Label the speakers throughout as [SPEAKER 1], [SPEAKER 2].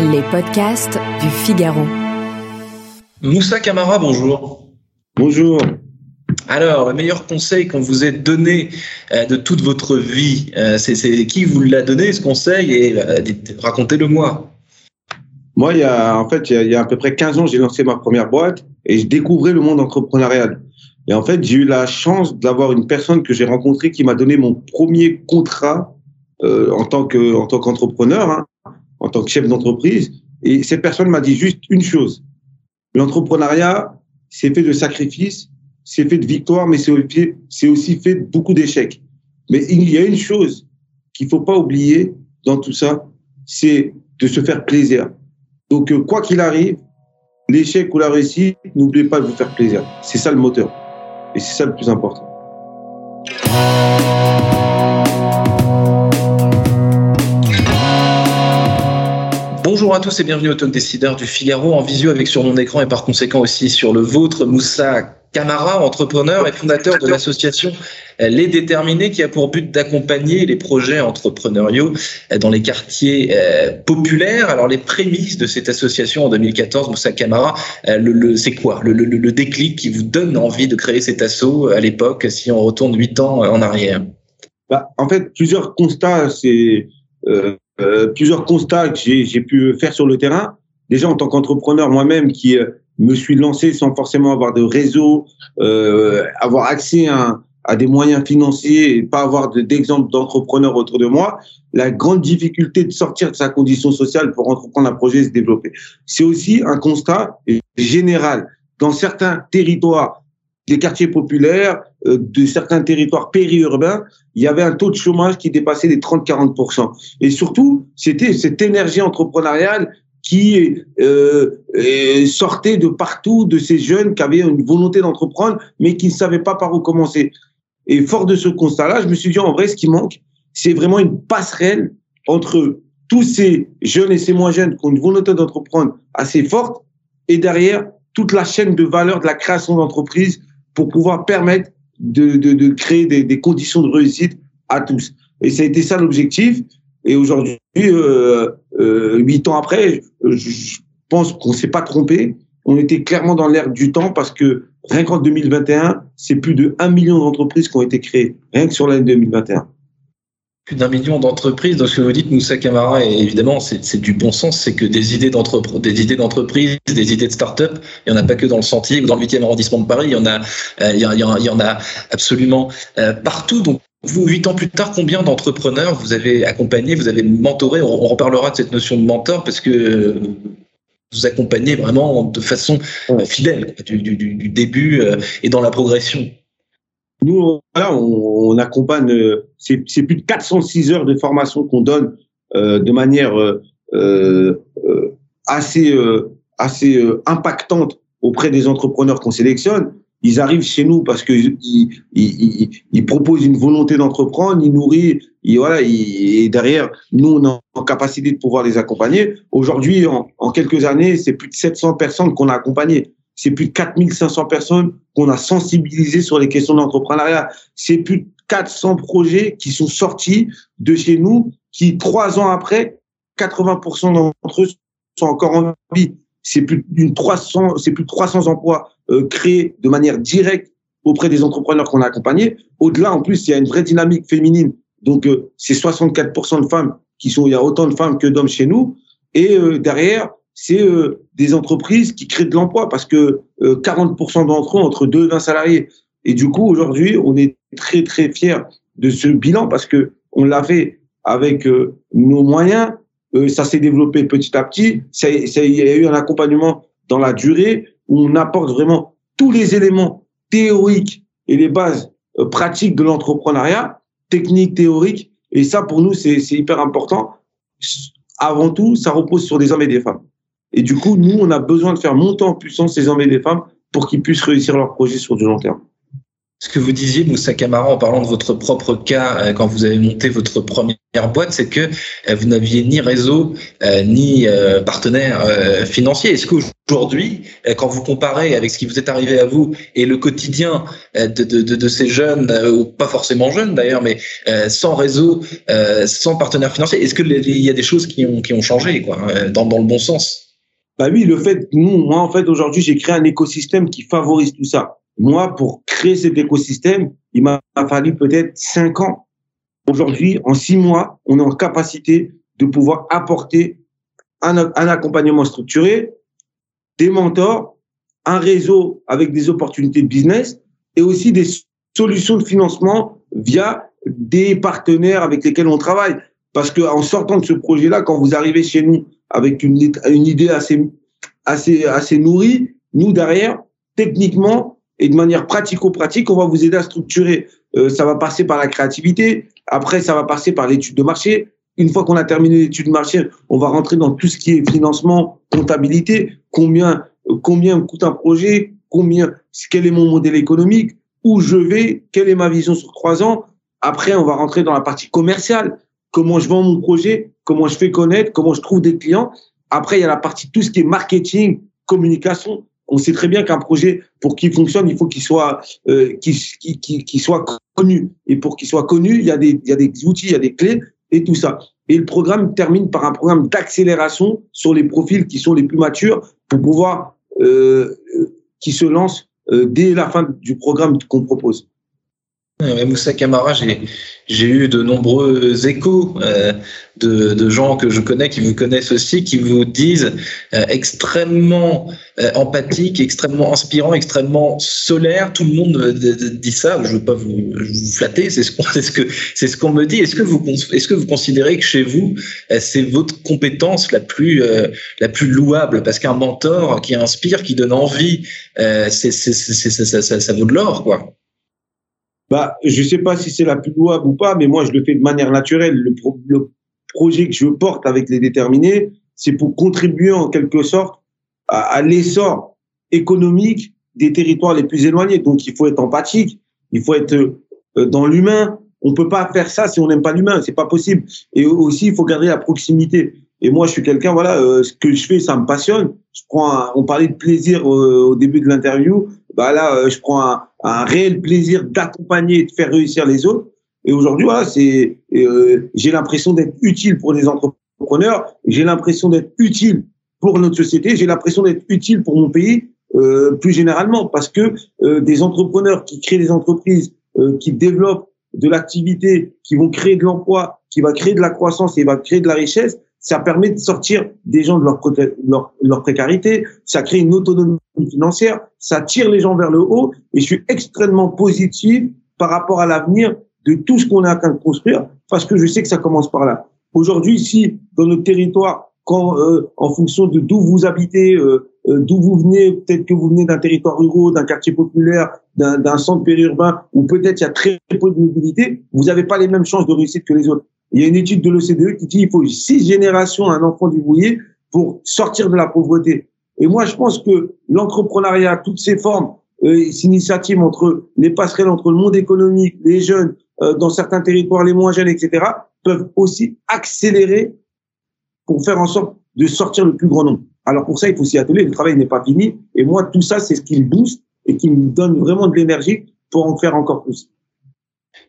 [SPEAKER 1] Les podcasts du Figaro.
[SPEAKER 2] Moussa Camara, bonjour.
[SPEAKER 3] Bonjour.
[SPEAKER 2] Alors, le meilleur conseil qu'on vous ait donné euh, de toute votre vie, euh, c'est qui vous l'a donné ce conseil et euh, racontez-le-moi.
[SPEAKER 3] Moi, il y a, en fait, il y a, à peu près 15 ans, j'ai lancé ma première boîte et je découvrais le monde entrepreneurial. Et en fait, j'ai eu la chance d'avoir une personne que j'ai rencontrée qui m'a donné mon premier contrat euh, en tant que en tant qu'entrepreneur, hein, en tant que chef d'entreprise. Et cette personne m'a dit juste une chose l'entrepreneuriat, c'est fait de sacrifices, c'est fait de victoires, mais c'est aussi, fait de beaucoup d'échecs. Mais il y a une chose qu'il faut pas oublier dans tout ça, c'est de se faire plaisir. Donc, euh, quoi qu'il arrive, l'échec ou la réussite, n'oubliez pas de vous faire plaisir. C'est ça le moteur. Et c'est ça le plus important.
[SPEAKER 2] Bonjour à tous et bienvenue au Talk Décideur du Figaro en visio avec sur mon écran et par conséquent aussi sur le vôtre Moussa Camara, entrepreneur et fondateur de l'association Les Déterminés qui a pour but d'accompagner les projets entrepreneuriaux dans les quartiers euh, populaires. Alors les prémices de cette association en 2014, Moussa Camara, euh, c'est quoi? Le, déclic qui vous donne envie de créer cet assaut à l'époque si on retourne huit ans en arrière?
[SPEAKER 3] Bah, En fait, plusieurs constats, c'est euh, plusieurs constats que j'ai pu faire sur le terrain. Déjà en tant qu'entrepreneur moi-même qui me suis lancé sans forcément avoir de réseau, euh, avoir accès à, à, des moyens financiers et pas avoir d'exemple d'entrepreneurs autour de moi, la grande difficulté de sortir de sa condition sociale pour entreprendre un projet et se développer. C'est aussi un constat général. Dans certains territoires, des quartiers populaires, euh, de certains territoires périurbains, il y avait un taux de chômage qui dépassait les 30-40%. Et surtout, c'était cette énergie entrepreneuriale qui euh, sortait de partout de ces jeunes qui avaient une volonté d'entreprendre, mais qui ne savaient pas par où commencer. Et fort de ce constat-là, je me suis dit, en vrai, ce qui manque, c'est vraiment une passerelle entre tous ces jeunes et ces moins jeunes qui ont une volonté d'entreprendre assez forte, et derrière, toute la chaîne de valeur de la création d'entreprise pour pouvoir permettre de, de, de créer des, des, conditions de réussite à tous. Et ça a été ça l'objectif. Et aujourd'hui, euh, euh, huit ans après, je pense qu'on s'est pas trompé. On était clairement dans l'ère du temps parce que rien qu'en 2021, c'est plus de 1 million d'entreprises qui ont été créées, rien que sur l'année 2021
[SPEAKER 2] plus d'un million d'entreprises. Donc, ce que vous dites, Moussa Camara, et évidemment, c'est du bon sens, c'est que des idées d'entreprise, des des idées de start-up, il n'y en a pas que dans le Sentier ou dans le 8e arrondissement de Paris, il y en a, euh, il, y il y en a absolument euh, partout. Donc, vous, huit ans plus tard, combien d'entrepreneurs vous avez accompagné, vous avez mentoré on, reparlera de cette notion de mentor parce que vous accompagnez vraiment de façon euh, fidèle du, du, du, début euh, et dans la progression.
[SPEAKER 3] Nous, voilà, on, on accompagne, euh, c'est plus de 406 heures de formation qu'on donne euh, de manière euh, assez, assez impactante auprès des entrepreneurs qu'on sélectionne ils arrivent chez nous parce que ils, ils, ils, proposent une volonté d'entreprendre, ils nourrissent, et voilà, et derrière, nous, on est en capacité de pouvoir les accompagner. Aujourd'hui, en, en, quelques années, c'est plus de 700 personnes qu'on a accompagnées. C'est plus de 4500 personnes qu'on a sensibilisées sur les questions d'entrepreneuriat. C'est plus de 400 projets qui sont sortis de chez nous, qui trois ans après, 80% d'entre eux sont encore en vie. C'est plus d'une 300, c'est plus de 300 emplois euh, créé de manière directe auprès des entrepreneurs qu'on a accompagnés. Au-delà, en plus, il y a une vraie dynamique féminine. Donc, euh, c'est 64% de femmes qui sont, il y a autant de femmes que d'hommes chez nous. Et euh, derrière, c'est des entreprises qui créent de l'emploi parce que 40% d'entre eux ont entre 2 et 20 salariés. Et du coup, aujourd'hui, on est très, très fiers de ce bilan parce que on l'a fait avec nos moyens. ça s'est développé petit à petit. Il y a eu un accompagnement dans la durée où on apporte vraiment tous les éléments théoriques et les bases euh, pratiques de l'entrepreneuriat, techniques, théoriques. Et ça, pour nous, c'est hyper important. Avant tout, ça repose sur des hommes et des femmes. Et du coup, nous, on a besoin de faire monter en puissance ces hommes et des femmes pour qu'ils puissent réussir leur projet sur du long terme.
[SPEAKER 2] Ce que vous disiez, Moussa Camara, en parlant de votre propre cas, euh, quand vous avez monté votre première boîte, c'est que euh, vous n'aviez ni réseau euh, ni partenaire financier. Est-ce qu'aujourd'hui, quand vous comparez avec ce qui vous est arrivé à vous et le quotidien de, de, de, ces jeunes, ou pas forcément jeunes d'ailleurs, mais sans réseau, sans partenaire financier, est-ce qu'il y a des choses qui ont, qui ont changé quoi, dans, dans le bon sens?
[SPEAKER 3] Bah oui, le fait, nous, moi en fait aujourd'hui, j'ai créé un écosystème qui favorise tout ça. Moi, pour créer cet écosystème, il m'a fallu peut-être cinq ans. Aujourd'hui, en six mois, on est en capacité de pouvoir apporter un, un accompagnement structuré, des mentors, un réseau avec des opportunités de business et aussi des solutions de financement via des partenaires avec lesquels on travaille. Parce que en sortant de ce projet-là, quand vous arrivez chez nous avec une, idée assez, assez, assez nourrie, nous derrière, techniquement, et de manière pratico-pratique, on va vous aider à structurer. Euh, ça va passer par la créativité. Après, ça va passer par l'étude de marché. Une fois qu'on a terminé l'étude de marché, on va rentrer dans tout ce qui est financement, comptabilité. Combien, combien coûte un projet? Combien, quel est mon modèle économique? Où je vais? Quelle est ma vision sur trois ans? Après, on va rentrer dans la partie commerciale. Comment je vends mon projet? Comment je fais connaître? Comment je trouve des clients? Après, il y a la partie tout ce qui est marketing, communication on sait très bien qu'un projet, pour qu'il fonctionne, il faut qu'il soit, euh, connu. Et pour qu'il soit connu, il y, a des, outils, il y a des clés et tout ça. Et le programme termine par un programme d'accélération sur les profils qui sont les plus matures pour pouvoir, euh, euh qui se lancent dès la fin du programme qu'on propose.
[SPEAKER 2] Moussa Camara, j'ai eu de nombreux échos euh, de, de, gens que je connais, qui vous connaissent aussi, qui vous disent euh, extrêmement euh, empathique, extrêmement inspirant, extrêmement solaire. Tout le monde dit ça. Je veux pas vous, vous flatter, c'est ce qu'on ce que ce qu'on me dit. Est-ce que vous est-ce que vous considérez que chez vous c'est votre compétence la plus la plus louable? Parce qu'un mentor qui inspire, qui donne envie, c'est ça, ça, ça vaut de l'or quoi
[SPEAKER 3] bah, je sais pas si c'est la plus louable ou pas, mais moi, je le fais de manière naturelle. Le, le projet que je porte avec les déterminés, c'est pour contribuer en quelque sorte à, à l'essor économique des territoires les plus éloignés. Donc, il faut être empathique, il faut être euh, dans l'humain. On peut pas faire ça si on n'aime pas l'humain, c'est pas possible. Et aussi, il faut garder la proximité. Et moi, je suis quelqu'un, voilà, euh, ce que je fais, ça me passionne. Je prends, on parlait de plaisir euh, au début de l'interview. Bah là, euh, je prends un, un réel plaisir d'accompagner et de faire réussir les autres. Et aujourd'hui, voilà, c'est, j'ai l'impression d'être utile pour les entrepreneurs. J'ai l'impression d'être utile pour notre société. J'ai l'impression d'être utile pour mon pays, plus généralement, parce que des entrepreneurs qui créent des entreprises, qui développent de l'activité, qui vont créer de l'emploi, qui va créer de la croissance et va créer de la richesse, ça permet de sortir des gens de leur, précarité, ça crée une autonomie financière, ça tire les gens vers le haut et je suis extrêmement positif par rapport à l'avenir de tout ce qu'on est en train de construire parce que je sais que ça commence par là. Aujourd'hui, si dans notre territoire, quand euh, en fonction de d'où vous habitez, euh, euh, d'où vous venez, peut-être que vous venez d'un territoire rural, d'un quartier populaire, d'un centre périurbain, ou peut-être il y a très peu de mobilité, vous n'avez pas les mêmes chances de réussite que les autres. Il y a une étude de l'OCDE qui dit qu'il faut six générations à un enfant du brouillé pour sortir de la pauvreté. Et moi, je pense que l'entrepreneuriat, toutes ces formes, euh, ces initiatives entre les passerelles entre le monde économique, les jeunes, euh, dans certains territoires les moins jeunes, etc., peuvent aussi accélérer pour faire en sorte de sortir le plus grand nombre. Alors pour ça, il faut s'y atteler. Le travail n'est pas fini. Et moi, tout ça, c'est ce qui me booste et qui me donne vraiment de l'énergie pour en faire encore plus.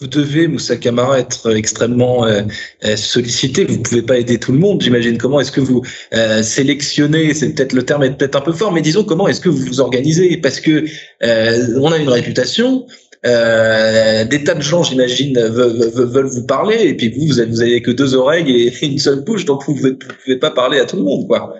[SPEAKER 2] Vous devez, Moussa Camara, être extrêmement euh, euh, sollicité. Vous ne pouvez pas aider tout le monde, j'imagine. Comment est-ce que vous euh, sélectionnez C'est peut-être le terme est peut-être un peu fort, mais disons comment est-ce que vous vous organisez? Parce que on a une réputation. des tas de gens, j'imagine, veulent, vous parler, et puis vous, vous avez, vous avez que deux oreilles et une seule bouche, donc vous ne pouvez pas parler à tout le monde, quoi.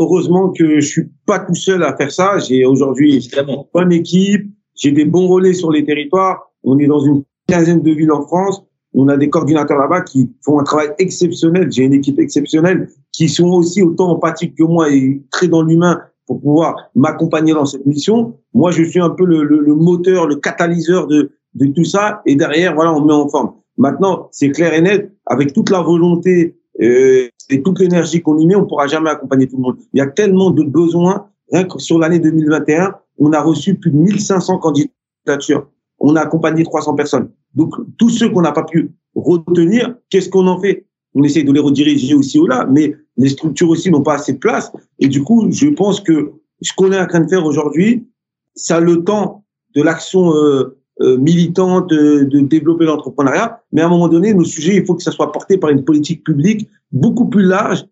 [SPEAKER 3] Heureusement que je suis pas tout seul à faire ça. J'ai aujourd'hui une bonne équipe, j'ai des bons relais sur les territoires. On est dans une quinzaine de villes en France. On a des coordinateurs là-bas qui font un travail exceptionnel. J'ai une équipe exceptionnelle qui sont aussi autant empathiques que moi et très dans l'humain pour pouvoir m'accompagner dans cette mission. Moi, je suis un peu le, moteur, le catalyseur de, tout ça. Et derrière, voilà, on met en forme. Maintenant, c'est clair et net, avec toute la volonté euh, et toute l'énergie qu'on y met, on pourra jamais accompagner tout le monde. Il y a tellement de besoins. Rien que sur l'année 2021, on a reçu plus de 1500 candidatures on a accompagné 300 personnes. Donc, tous ceux qu'on n'a pas pu retenir, qu'est-ce qu'on en fait? On essaie de les rediriger aussi ou là, mais les structures aussi n'ont pas assez de place. Et du coup, je pense que ce qu'on est en train de faire aujourd'hui, ça a le temps de l'action euh, euh, militante de, développer l'entrepreneuriat, mais à un moment donné, nos sujets, il faut que ça soit porté par une politique publique beaucoup plus large,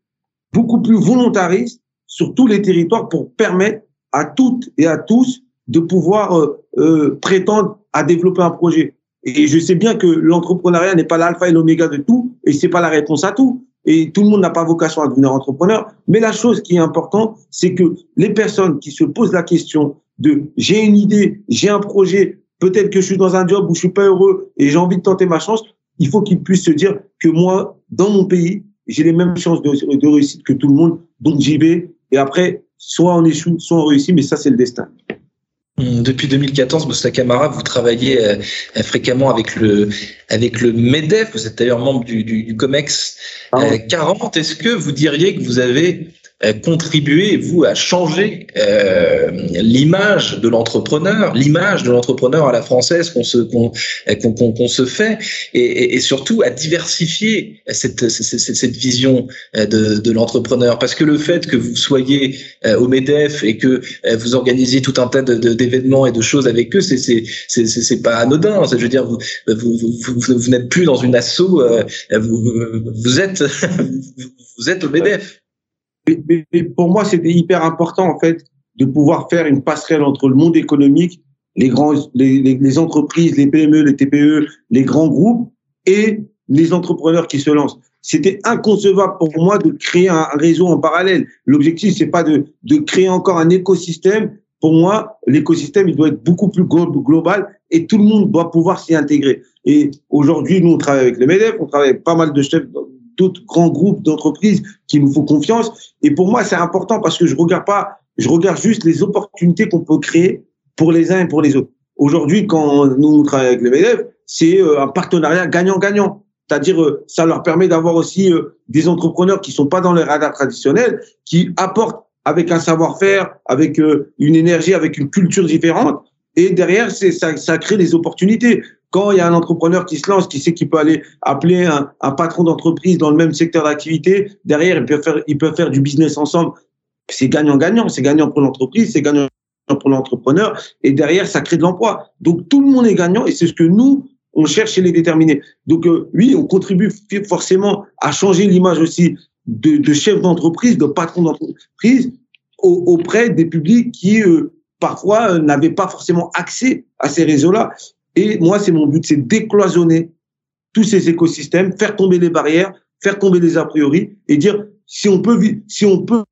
[SPEAKER 3] beaucoup plus volontariste sur tous les territoires pour permettre à toutes et à tous de pouvoir euh, prétendre à développer un projet. Et je sais bien que l'entrepreneuriat n'est pas l'alpha et l'oméga de tout, et c'est pas la réponse à tout. Et tout le monde n'a pas vocation à devenir entrepreneur. Mais la chose qui est importante, c'est que les personnes qui se posent la question de j'ai une idée, j'ai un projet, peut-être que je suis dans un job où je suis pas heureux et j'ai envie de tenter ma chance, il faut qu'ils puissent se dire que moi, dans mon pays, j'ai les mêmes chances de, de réussite que tout le monde, donc j'y vais. Et après, soit on échoue, soit on réussit, mais ça, c'est le destin.
[SPEAKER 2] Hum, depuis 2014, Moussa Kamara, vous travaillez euh, fréquemment avec le avec le Medef. Vous êtes d'ailleurs membre du, du, du Comex euh, 40. Est-ce que vous diriez que vous avez euh, contribuer, vous, à changer euh, l'image de l'entrepreneur, l'image de l'entrepreneur à la française qu'on se, qu'on, qu'on, qu'on se fait, et, et, surtout à diversifier cette, cette, cette vision euh, de, de l'entrepreneur. Parce que le fait que vous soyez au MEDEF et que vous organisiez tout un tas de, d'événements et de choses avec eux, c'est, c'est, c'est, c'est pas anodin. Je veux dire, vous, vous, vous, vous n'êtes plus dans une asso, vous, vous êtes, vous êtes au MEDEF
[SPEAKER 3] mais, pour moi, c'était hyper important, en fait, de pouvoir faire une passerelle entre le monde économique, les grands, les, entreprises, les PME, les TPE, les grands groupes et les entrepreneurs qui se lancent. C'était inconcevable pour moi de créer un réseau en parallèle. L'objectif, c'est pas de, de créer encore un écosystème. Pour moi, l'écosystème, il doit être beaucoup plus global et tout le monde doit pouvoir s'y intégrer. Et aujourd'hui, nous, on travaille avec le MEDEF, on travaille avec pas mal de chefs d'autres grands groupes d'entreprises qui nous font confiance. Et pour moi, c'est important parce que je regarde pas, je regarde juste les opportunités qu'on peut créer pour les uns et pour les autres. Aujourd'hui, quand nous travaillons avec les MEDEF, c'est euh, un partenariat gagnant-gagnant. C'est-à-dire, euh, ça leur permet d'avoir aussi euh, des entrepreneurs qui sont pas dans les radars traditionnels, qui apportent avec un savoir-faire, avec une énergie, avec une culture différente. Et derrière, ça, crée des opportunités. Quand il y a un entrepreneur qui se lance, qui sait qu'il peut aller appeler un, patron d'entreprise dans le même secteur d'activité, derrière, ils peuvent faire, faire du business ensemble. C'est gagnant-gagnant. C'est gagnant pour l'entreprise, c'est gagnant pour l'entrepreneur. Et derrière, ça crée de l'emploi. Donc, tout le monde est gagnant et c'est ce que nous, on cherche chez les déterminés. Donc, euh, oui, on contribue forcément à changer l'image aussi de, chefs d'entreprise, de patrons d'entreprise auprès des publics qui, euh, parfois, euh, n'avaient pas forcément accès à ces réseaux-là. Et moi, c'est mon but, c'est décloisonner tous ces écosystèmes, faire tomber les barrières, faire tomber les a priori et dire si on peut, si on peut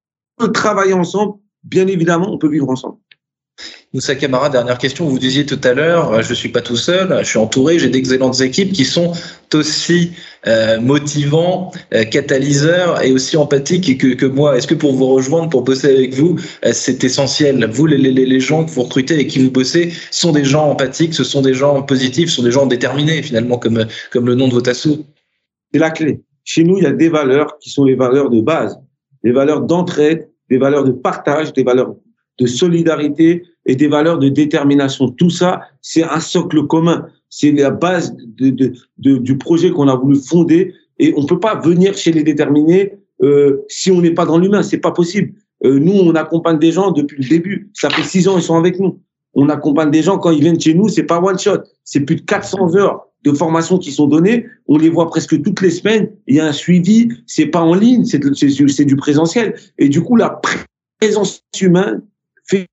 [SPEAKER 3] travailler ensemble, bien évidemment, on peut vivre ensemble.
[SPEAKER 2] Moussa Camara, dernière question. Vous disiez tout à l'heure, euh, je ne suis pas tout seul, je suis entouré, j'ai d'excellentes équipes qui sont aussi euh, motivants, euh, catalyseurs et aussi empathiques que, moi. Est-ce que pour vous rejoindre, pour bosser avec vous, c'est essentiel? Vous, les, les, les, gens que vous recrutez et qui vous bossez, sont des gens empathiques, ce sont des gens positifs, ce sont des gens déterminés finalement, comme, comme le nom de votre assaut
[SPEAKER 3] C'est la clé. Chez nous, il y a des valeurs qui sont les valeurs de base, des valeurs d'entraide, des valeurs de partage, des valeurs de solidarité et des valeurs de détermination. Tout ça, c'est un socle commun. C'est la base de, de, de, du projet qu'on a voulu fonder. Et on peut pas venir chez les déterminés euh, si on n'est pas dans l'humain. C'est pas possible. Euh, nous, on accompagne des gens depuis le début. Ça fait six ans, ils sont avec nous. On accompagne des gens quand ils viennent chez nous. C'est pas one shot. C'est plus de 400 heures de formation qui sont données. On les voit presque toutes les semaines. Il y a un suivi. C'est pas en ligne. C'est du présentiel. Et du coup, la présence humaine fait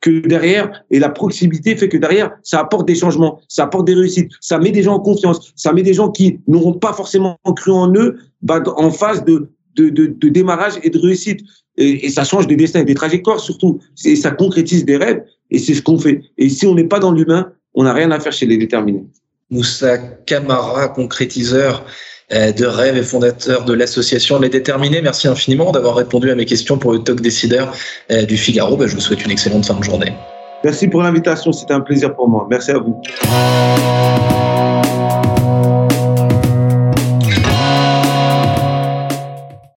[SPEAKER 3] que derrière, et la proximité fait que derrière, ça apporte des changements, ça apporte des réussites, ça met des gens en confiance, ça met des gens qui n'auront pas forcément cru en eux bah, en phase de, de, de, de, démarrage et de réussite. Et, ça change des destins et des trajectoires surtout. Et ça concrétise des rêves et c'est ce qu'on fait. Et si on n'est pas dans l'humain, on n'a rien à faire chez les déterminés.
[SPEAKER 2] Moussa Camara, concrétiseur de rêve et fondateur de l'association Les Déterminés. Merci infiniment d'avoir répondu à mes questions pour le talk décideur euh, du Figaro. Ben, je vous souhaite une excellente fin de journée.
[SPEAKER 3] Merci pour l'invitation, c'était un plaisir pour moi. Merci à vous.